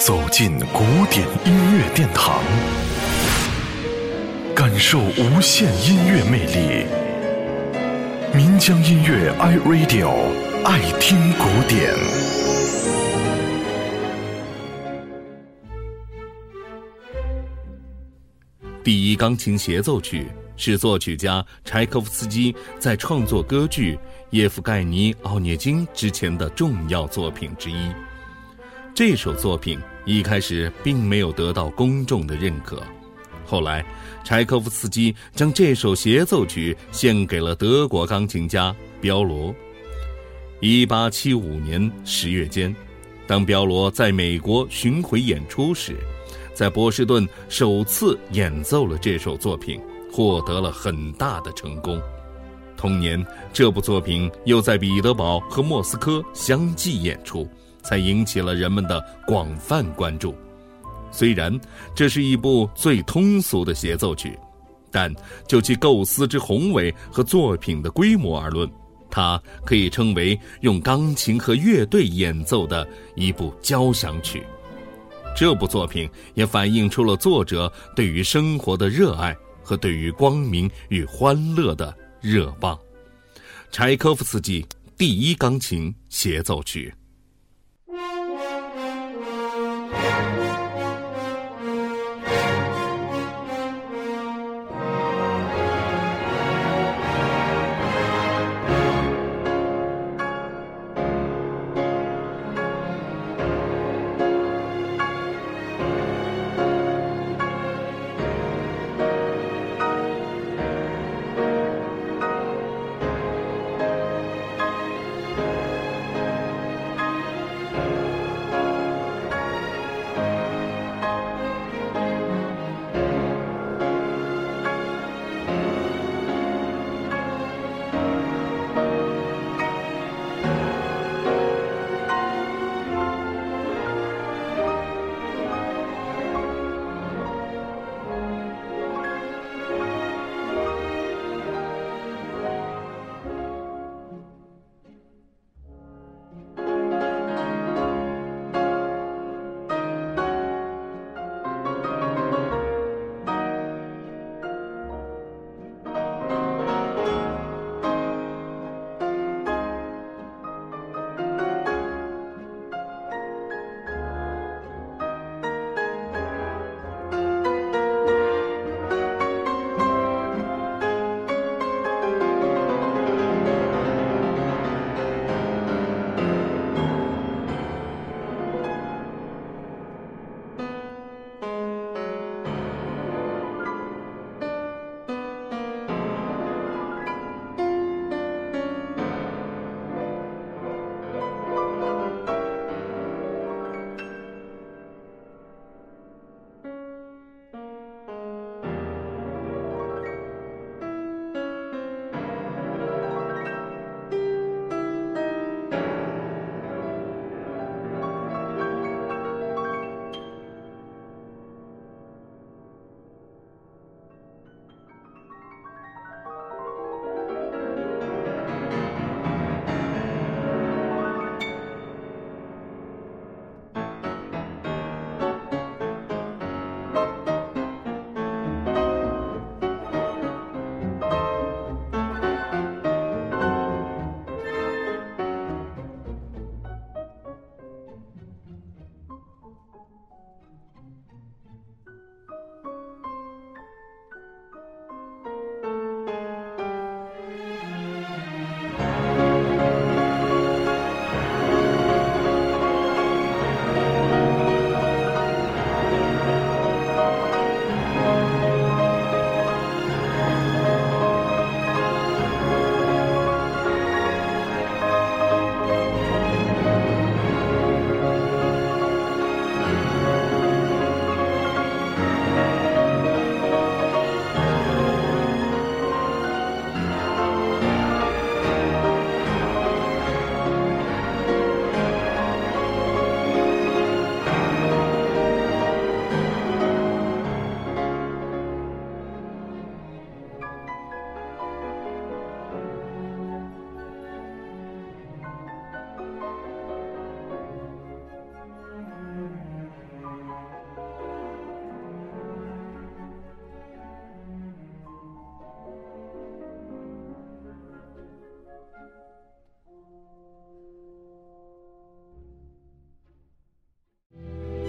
走进古典音乐殿堂，感受无限音乐魅力。民江音乐 iRadio 爱听古典。第一钢琴协奏曲是作曲家柴可夫斯基在创作歌剧《叶夫盖尼·奥涅金》之前的重要作品之一。这首作品一开始并没有得到公众的认可，后来，柴可夫斯基将这首协奏曲献给了德国钢琴家彪罗。一八七五年十月间，当彪罗在美国巡回演出时，在波士顿首次演奏了这首作品，获得了很大的成功。同年，这部作品又在彼得堡和莫斯科相继演出。才引起了人们的广泛关注。虽然这是一部最通俗的协奏曲，但就其构思之宏伟和作品的规模而论，它可以称为用钢琴和乐队演奏的一部交响曲。这部作品也反映出了作者对于生活的热爱和对于光明与欢乐的热望。柴可夫斯基第一钢琴协奏曲。